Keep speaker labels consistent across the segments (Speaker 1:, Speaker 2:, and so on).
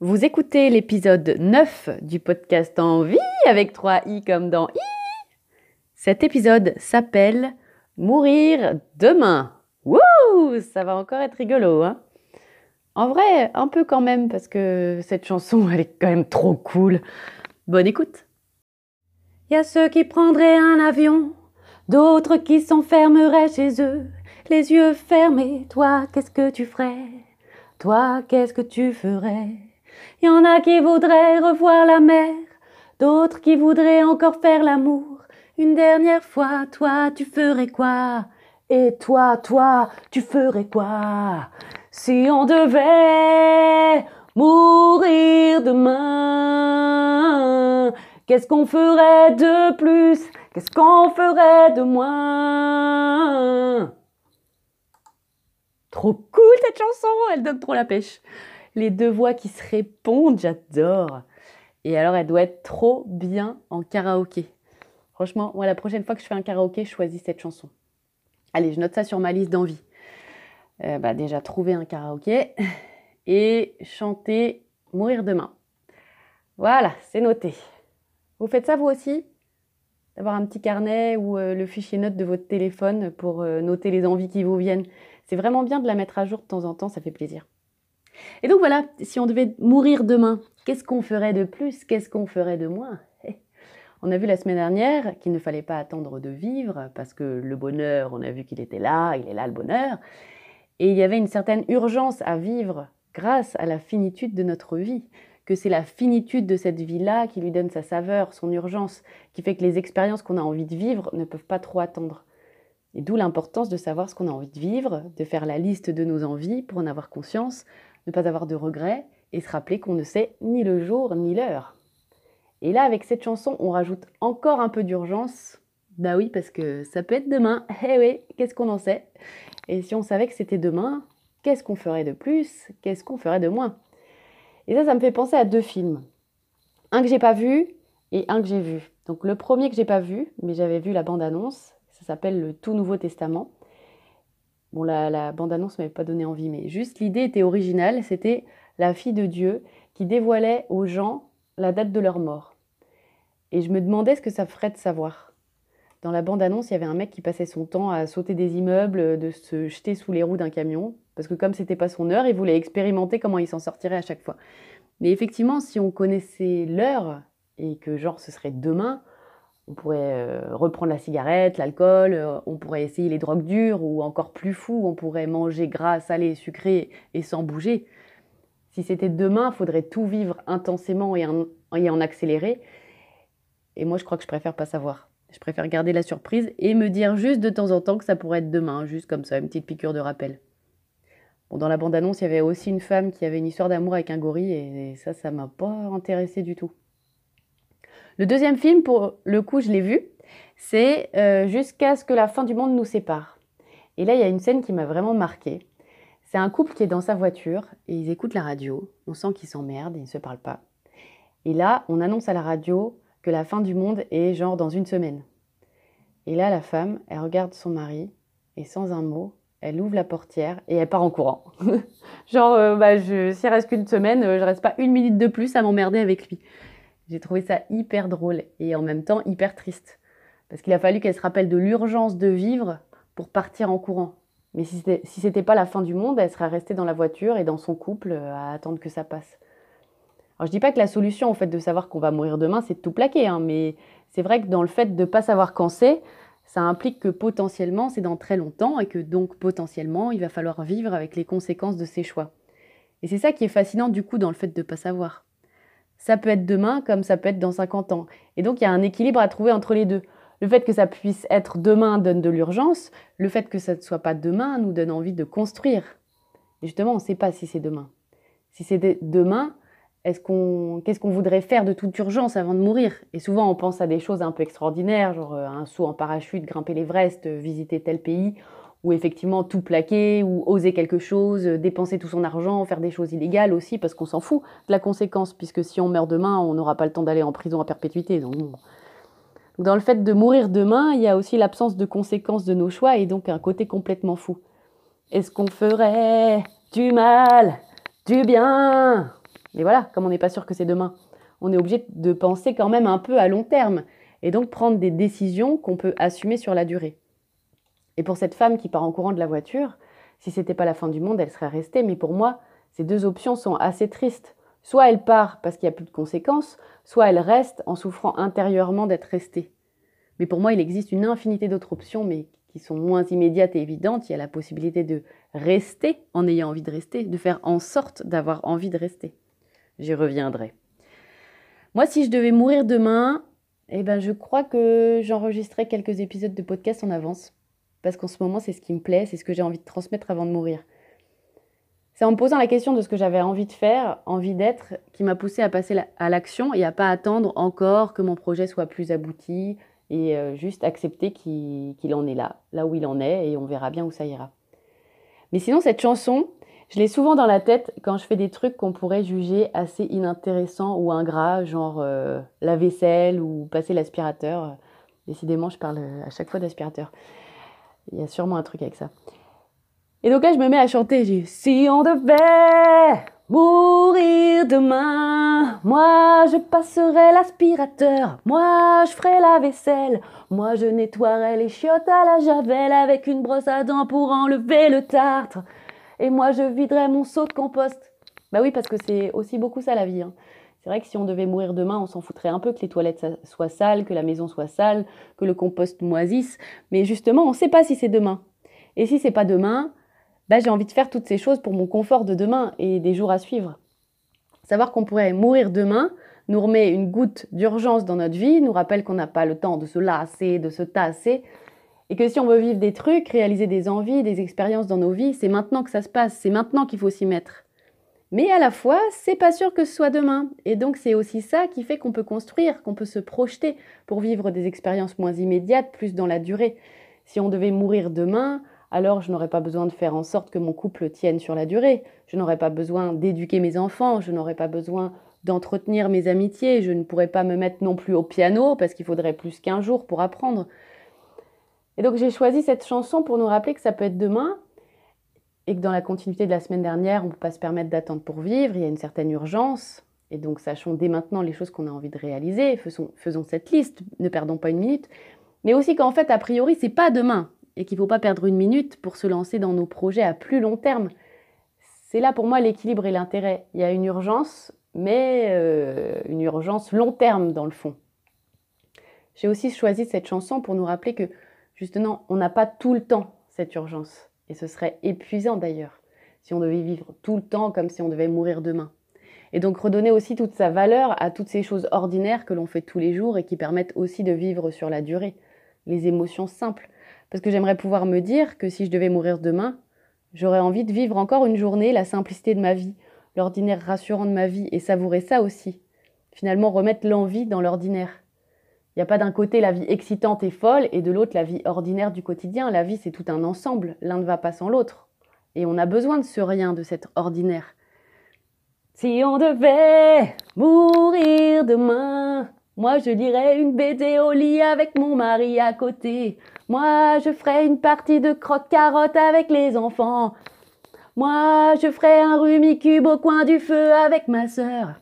Speaker 1: Vous écoutez l'épisode 9 du podcast Envie avec 3 i comme dans i. Cet épisode s'appelle Mourir demain. Wouh Ça va encore être rigolo, hein En vrai, un peu quand même, parce que cette chanson, elle est quand même trop cool. Bonne écoute. Y a ceux qui prendraient un avion, d'autres qui s'enfermeraient chez eux, les yeux fermés. Toi, qu'est-ce que tu ferais? Toi, qu'est-ce que tu ferais? Il y en a qui voudraient revoir la mer, d'autres qui voudraient encore faire l'amour. Une dernière fois, toi, tu ferais quoi? Et toi, toi, tu ferais quoi? Si on devait mourir demain, qu'est-ce qu'on ferait de plus? Qu'est-ce qu'on ferait de moins? Trop cool cette chanson, elle donne trop la pêche. Les deux voix qui se répondent, j'adore. Et alors, elle doit être trop bien en karaoké. Franchement, moi, la prochaine fois que je fais un karaoké, je choisis cette chanson. Allez, je note ça sur ma liste d'envie. Euh, bah, déjà, trouver un karaoké et chanter Mourir demain. Voilà, c'est noté. Vous faites ça vous aussi? D'avoir un petit carnet ou euh, le fichier note de votre téléphone pour euh, noter les envies qui vous viennent. C'est vraiment bien de la mettre à jour de temps en temps, ça fait plaisir. Et donc voilà, si on devait mourir demain, qu'est-ce qu'on ferait de plus? Qu'est-ce qu'on ferait de moins? On a vu la semaine dernière qu'il ne fallait pas attendre de vivre parce que le bonheur, on a vu qu'il était là, il est là le bonheur. Et il y avait une certaine urgence à vivre grâce à la finitude de notre vie, que c'est la finitude de cette vie-là qui lui donne sa saveur, son urgence, qui fait que les expériences qu'on a envie de vivre ne peuvent pas trop attendre. Et d'où l'importance de savoir ce qu'on a envie de vivre, de faire la liste de nos envies pour en avoir conscience, ne pas avoir de regrets et se rappeler qu'on ne sait ni le jour ni l'heure. Et là, avec cette chanson, on rajoute encore un peu d'urgence. Bah oui, parce que ça peut être demain. Eh oui, qu'est-ce qu'on en sait? Et si on savait que c'était demain, qu'est-ce qu'on ferait de plus? Qu'est-ce qu'on ferait de moins? Et ça, ça me fait penser à deux films. Un que j'ai pas vu et un que j'ai vu. Donc le premier que j'ai pas vu, mais j'avais vu la bande-annonce, ça s'appelle le Tout Nouveau Testament. Bon, la, bande-annonce m'avait pas donné envie, mais juste l'idée était originale. C'était la fille de Dieu qui dévoilait aux gens la date de leur mort. Et je me demandais ce que ça ferait de savoir. Dans la bande-annonce, il y avait un mec qui passait son temps à sauter des immeubles, de se jeter sous les roues d'un camion, parce que comme c'était pas son heure, il voulait expérimenter comment il s'en sortirait à chaque fois. Mais effectivement, si on connaissait l'heure et que genre ce serait demain, on pourrait euh, reprendre la cigarette, l'alcool, euh, on pourrait essayer les drogues dures ou encore plus fou, on pourrait manger gras, salé, sucré et sans bouger. Si c'était demain, il faudrait tout vivre intensément et en, en accélérer. Et moi, je crois que je préfère pas savoir. Je préfère garder la surprise et me dire juste de temps en temps que ça pourrait être demain, juste comme ça, une petite piqûre de rappel. Bon, dans la bande-annonce, il y avait aussi une femme qui avait une histoire d'amour avec un gorille et ça, ça m'a pas intéressé du tout. Le deuxième film, pour le coup, je l'ai vu, c'est euh, Jusqu'à ce que la fin du monde nous sépare. Et là, il y a une scène qui m'a vraiment marquée. C'est un couple qui est dans sa voiture et ils écoutent la radio. On sent qu'ils s'emmerdent, ils ne se parlent pas. Et là, on annonce à la radio que la fin du monde est genre dans une semaine. Et là, la femme, elle regarde son mari et sans un mot, elle ouvre la portière et elle part en courant. genre, euh, bah, s'il reste qu'une semaine, euh, je reste pas une minute de plus à m'emmerder avec lui. J'ai trouvé ça hyper drôle et en même temps hyper triste. Parce qu'il a fallu qu'elle se rappelle de l'urgence de vivre pour partir en courant. Mais si c'était si pas la fin du monde, elle serait restée dans la voiture et dans son couple euh, à attendre que ça passe. Alors je dis pas que la solution au fait de savoir qu'on va mourir demain, c'est de tout plaquer, hein, mais c'est vrai que dans le fait de ne pas savoir quand c'est, ça implique que potentiellement c'est dans très longtemps et que donc potentiellement il va falloir vivre avec les conséquences de ses choix. Et c'est ça qui est fascinant du coup dans le fait de ne pas savoir. Ça peut être demain comme ça peut être dans 50 ans. Et donc il y a un équilibre à trouver entre les deux. Le fait que ça puisse être demain donne de l'urgence, le fait que ça ne soit pas demain nous donne envie de construire. Et justement, on ne sait pas si c'est demain. Si c'est demain, est-ce qu'on, qu'est-ce qu'on voudrait faire de toute urgence avant de mourir? Et souvent, on pense à des choses un peu extraordinaires, genre euh, un saut en parachute, grimper l'Everest, euh, visiter tel pays, ou effectivement tout plaquer, ou oser quelque chose, euh, dépenser tout son argent, faire des choses illégales aussi, parce qu'on s'en fout de la conséquence, puisque si on meurt demain, on n'aura pas le temps d'aller en prison à perpétuité. Dans le fait de mourir demain, il y a aussi l'absence de conséquences de nos choix et donc un côté complètement fou. Est-ce qu'on ferait du mal, du bien? Et voilà, comme on n'est pas sûr que c'est demain, on est obligé de penser quand même un peu à long terme et donc prendre des décisions qu'on peut assumer sur la durée. Et pour cette femme qui part en courant de la voiture, si c'était pas la fin du monde, elle serait restée, mais pour moi, ces deux options sont assez tristes. Soit elle part parce qu'il n'y a plus de conséquences, soit elle reste en souffrant intérieurement d'être restée. Mais pour moi, il existe une infinité d'autres options, mais qui sont moins immédiates et évidentes. Il y a la possibilité de rester en ayant envie de rester, de faire en sorte d'avoir envie de rester. J'y reviendrai. Moi, si je devais mourir demain, eh ben, je crois que j'enregistrerai quelques épisodes de podcast en avance. Parce qu'en ce moment, c'est ce qui me plaît, c'est ce que j'ai envie de transmettre avant de mourir. C'est en me posant la question de ce que j'avais envie de faire, envie d'être, qui m'a poussé à passer à l'action et à pas attendre encore que mon projet soit plus abouti et euh, juste accepter qu'il en est là, là où il en est et on verra bien où ça ira. Mais sinon, cette chanson, je l'ai souvent dans la tête quand je fais des trucs qu'on pourrait juger assez inintéressants ou ingrats, genre euh, la vaisselle ou passer l'aspirateur. Décidément, je parle à chaque fois d'aspirateur. Il y a sûrement un truc avec ça. Et donc là, je me mets à chanter. J'ai Si on devait mourir demain, moi je passerai l'aspirateur, moi je ferai la vaisselle, moi je nettoierai les chiottes à la javel avec une brosse à dents pour enlever le tartre, et moi je viderai mon seau de compost. Bah oui, parce que c'est aussi beaucoup ça la vie. Hein. C'est vrai que si on devait mourir demain, on s'en foutrait un peu que les toilettes soient sales, que la maison soit sale, que le compost moisisse. Mais justement, on ne sait pas si c'est demain. Et si c'est pas demain, bah, j'ai envie de faire toutes ces choses pour mon confort de demain et des jours à suivre. Savoir qu'on pourrait mourir demain nous remet une goutte d'urgence dans notre vie, nous rappelle qu'on n'a pas le temps de se lasser, de se tasser, et que si on veut vivre des trucs, réaliser des envies, des expériences dans nos vies, c'est maintenant que ça se passe, c'est maintenant qu'il faut s'y mettre. Mais à la fois, c'est pas sûr que ce soit demain. Et donc c'est aussi ça qui fait qu'on peut construire, qu'on peut se projeter pour vivre des expériences moins immédiates, plus dans la durée. Si on devait mourir demain, alors je n'aurais pas besoin de faire en sorte que mon couple tienne sur la durée. Je n'aurais pas besoin d'éduquer mes enfants, je n'aurais pas besoin d'entretenir mes amitiés, je ne pourrais pas me mettre non plus au piano parce qu'il faudrait plus qu'un jour pour apprendre. Et donc j'ai choisi cette chanson pour nous rappeler que ça peut être demain et que dans la continuité de la semaine dernière, on ne peut pas se permettre d'attendre pour vivre, il y a une certaine urgence. Et donc sachons dès maintenant les choses qu'on a envie de réaliser, faisons, cette liste, ne perdons pas une minute. Mais aussi qu'en fait, a priori, c'est pas demain, et qu'il ne faut pas perdre une minute pour se lancer dans nos projets à plus long terme. C'est là pour moi l'équilibre et l'intérêt. Il y a une urgence, mais euh, une urgence long terme dans le fond. J'ai aussi choisi cette chanson pour nous rappeler que justement, on n'a pas tout le temps cette urgence. Et ce serait épuisant d'ailleurs, si on devait vivre tout le temps comme si on devait mourir demain. Et donc redonner aussi toute sa valeur à toutes ces choses ordinaires que l'on fait tous les jours et qui permettent aussi de vivre sur la durée. Les émotions simples, parce que j'aimerais pouvoir me dire que si je devais mourir demain, j'aurais envie de vivre encore une journée la simplicité de ma vie, l'ordinaire rassurant de ma vie, et savourer ça aussi. Finalement, remettre l'envie dans l'ordinaire. Il n'y a pas d'un côté la vie excitante et folle, et de l'autre la vie ordinaire du quotidien. La vie, c'est tout un ensemble, l'un ne va pas sans l'autre. Et on a besoin de ce rien, de cet ordinaire. Si on devait mourir demain, moi, je lirais une BD au lit avec mon mari à côté. Moi, je ferais une partie de croque-carotte avec les enfants. Moi, je ferais un rumicube au coin du feu avec ma sœur.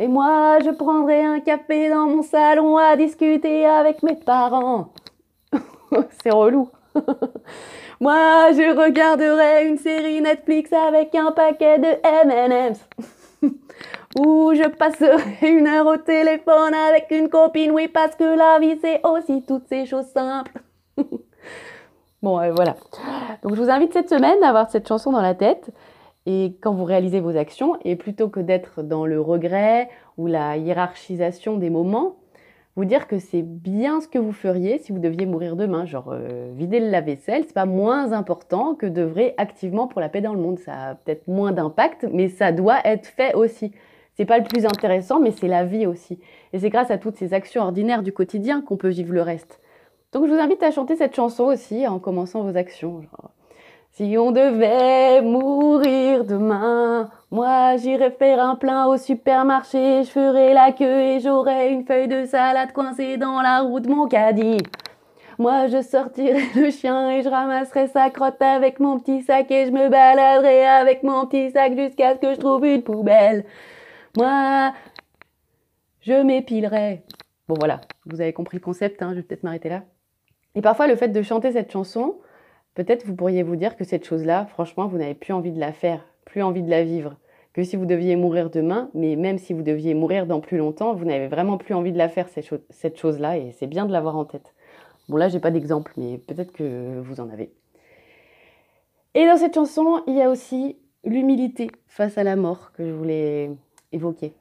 Speaker 1: Et moi, je prendrais un café dans mon salon à discuter avec mes parents. C'est relou. moi, je regarderais une série Netflix avec un paquet de M&M's. Ou je passerai une heure au téléphone avec une copine, oui, parce que la vie, c'est aussi toutes ces choses simples. bon, voilà. Donc, je vous invite cette semaine à avoir cette chanson dans la tête. Et quand vous réalisez vos actions, et plutôt que d'être dans le regret ou la hiérarchisation des moments, vous dire que c'est bien ce que vous feriez si vous deviez mourir demain, genre euh, vider le lave-vaisselle, c'est pas moins important que d'œuvrer activement pour la paix dans le monde. Ça a peut-être moins d'impact, mais ça doit être fait aussi. C'est pas le plus intéressant, mais c'est la vie aussi. Et c'est grâce à toutes ces actions ordinaires du quotidien qu'on peut vivre le reste. Donc je vous invite à chanter cette chanson aussi en commençant vos actions. Si on devait mourir demain, moi j'irais faire un plein au supermarché, je ferais la queue et j'aurais une feuille de salade coincée dans la roue de mon caddie. Moi, je sortirais le chien et je ramasserais sa crotte avec mon petit sac et je me baladerais avec mon petit sac jusqu'à ce que je trouve une poubelle. Moi, je m'épilerais. Bon, voilà, vous avez compris le concept, hein, je vais peut-être m'arrêter là. Et parfois, le fait de chanter cette chanson, peut-être vous pourriez vous dire que cette chose-là, franchement, vous n'avez plus envie de la faire, plus envie de la vivre. Que si vous deviez mourir demain, mais même si vous deviez mourir dans plus longtemps, vous n'avez vraiment plus envie de la faire, cette chose-là, et c'est bien de l'avoir en tête. Bon, là, j'ai pas d'exemple, mais peut-être que vous en avez. Et dans cette chanson, il y a aussi l'humilité face à la mort que je voulais évoquer.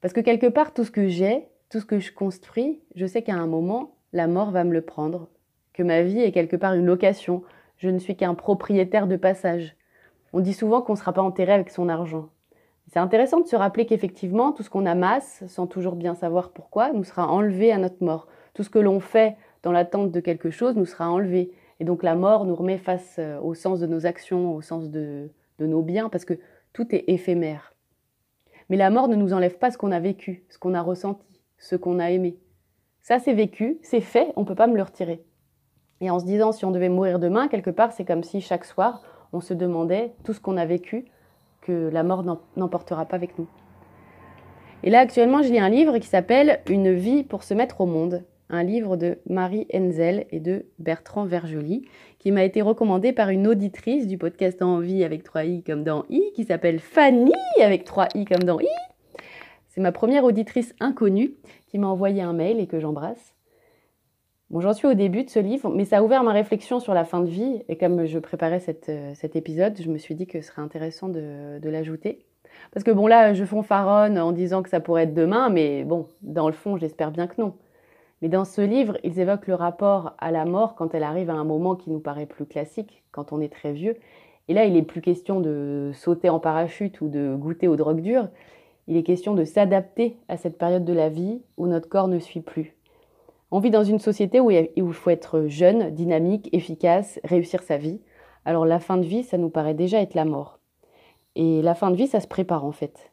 Speaker 1: Parce que quelque part, tout ce que j'ai, tout ce que je construis, je sais qu'à un moment, la mort va me le prendre, que ma vie est quelque part une location, je ne suis qu'un propriétaire de passage. On dit souvent qu'on ne sera pas enterré avec son argent. C'est intéressant de se rappeler qu'effectivement, tout ce qu'on amasse, sans toujours bien savoir pourquoi, nous sera enlevé à notre mort. Tout ce que l'on fait dans l'attente de quelque chose nous sera enlevé. Et donc la mort nous remet face euh, au sens de nos actions, au sens de, nos biens, parce que tout est éphémère. Mais la mort ne nous enlève pas ce qu'on a vécu, ce qu'on a ressenti, ce qu'on a aimé. Ça, c'est vécu, c'est fait, on ne peut pas me le retirer. Et en se disant, si on devait mourir demain, quelque part, c'est comme si chaque soir, on se demandait tout ce qu'on a vécu, que la mort n'emportera pas avec nous. Et là, actuellement, je lis un livre qui s'appelle Une vie pour se mettre au monde un livre de Marie Enzel et de Bertrand Vergely, qui m'a été recommandé par une auditrice du podcast Envie avec 3 i comme dans i, qui s'appelle Fanny avec 3 i comme dans i. C'est ma première auditrice inconnue qui m'a envoyé un mail et que j'embrasse. J'en suis au début de ce livre, mais ça a ouvert ma réflexion sur la fin de vie. Et comme je préparais euh, cet épisode, je me suis dit que ce serait intéressant de, de l'ajouter. Parce que bon, là, je fanfaronne en disant que ça pourrait être demain, mais bon, dans le fond, j'espère bien que non. Mais dans ce livre, ils évoquent le rapport à la mort quand elle arrive à un moment qui nous paraît plus classique, quand on est très vieux. Et là, il n'est plus question de sauter en parachute ou de goûter aux drogues dures. Il est question de s'adapter à cette période de la vie où notre corps ne suit plus. On vit dans une société où il faut être jeune, dynamique, efficace, réussir sa vie. Alors la fin de vie, ça nous paraît déjà être la mort. Et la fin de vie, ça se prépare en fait.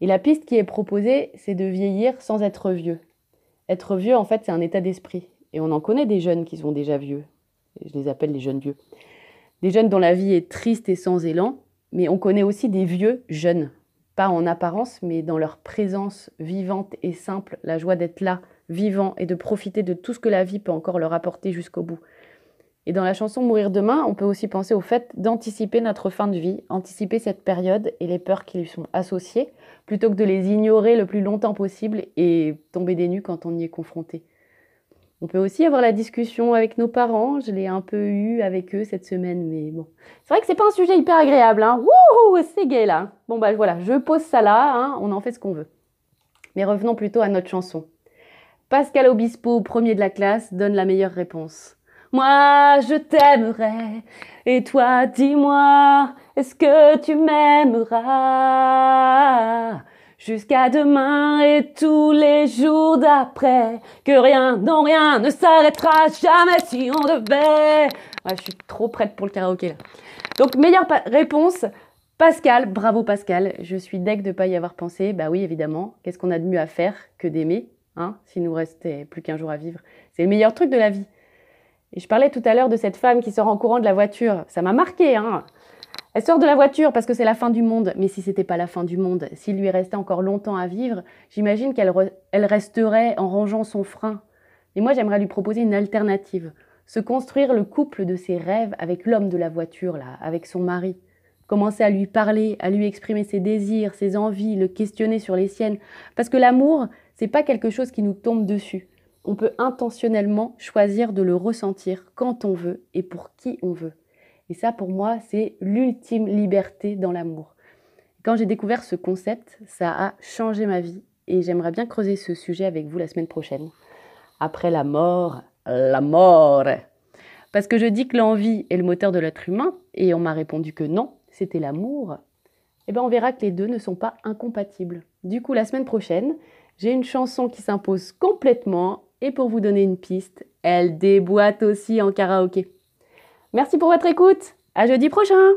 Speaker 1: Et la piste qui est proposée, c'est de vieillir sans être vieux, être vieux, en fait, c'est un état d'esprit. Et on en connaît des jeunes qui sont déjà vieux. Je les appelle les jeunes vieux. Des jeunes dont la vie est triste et sans élan, mais on connaît aussi des vieux jeunes. Pas en apparence, mais dans leur présence vivante et simple, la joie d'être là, vivant, et de profiter de tout ce que la vie peut encore leur apporter jusqu'au bout. Et dans la chanson Mourir demain, on peut aussi penser au fait d'anticiper notre fin de vie, anticiper cette période et les peurs qui lui sont associées, plutôt que de les ignorer le plus longtemps possible et tomber des nues quand on y est confronté. On peut aussi avoir la discussion avec nos parents, je l'ai un peu eu avec eux cette semaine, mais bon. C'est vrai que c'est pas un sujet hyper agréable, hein. Wouhou, c'est gay là. Bon bah voilà, je pose ça là, hein. on en fait ce qu'on veut. Mais revenons plutôt à notre chanson. Pascal Obispo, premier de la classe, donne la meilleure réponse. Moi, je t'aimerai. Et toi, dis-moi, est-ce que tu m'aimeras? Jusqu'à demain et tous les jours d'après, que rien, non rien ne s'arrêtera jamais si on devait. je suis trop prête pour le karaoké là. Donc, meilleure réponse, Pascal, bravo Pascal, je suis deg de ne pas y avoir pensé. Bah oui, évidemment, qu'est-ce qu'on a de mieux à faire que d'aimer, hein, s'il nous restait plus qu'un jour à vivre? C'est le meilleur truc de la vie. Et je parlais tout à l'heure de cette femme qui sort en courant de la voiture. Ça m'a marqué, hein. Elle sort de la voiture parce que c'est la fin du monde. Mais si c'était pas la fin du monde, s'il lui restait encore longtemps à vivre, j'imagine qu'elle elle resterait en rangeant son frein. Et moi, j'aimerais lui proposer une alternative. Se construire le couple de ses rêves avec l'homme de la voiture, là, avec son mari. Commencer à lui parler, à lui exprimer ses désirs, ses envies, le questionner sur les siennes. Parce que l'amour, c'est pas quelque chose qui nous tombe dessus on peut intentionnellement choisir de le ressentir quand on veut et pour qui on veut. Et ça, pour moi, c'est l'ultime liberté dans l'amour. Quand j'ai découvert ce concept, ça a changé ma vie et j'aimerais bien creuser ce sujet avec vous la semaine prochaine. Après la mort, la mort. Parce que je dis que l'envie est le moteur de l'être humain et on m'a répondu que non, c'était l'amour. eh ben on verra que les deux ne sont pas incompatibles. Du coup, la semaine prochaine, j'ai une chanson qui s'impose complètement et pour vous donner une piste, elle déboîte aussi en karaoké. Merci pour votre écoute. À jeudi prochain.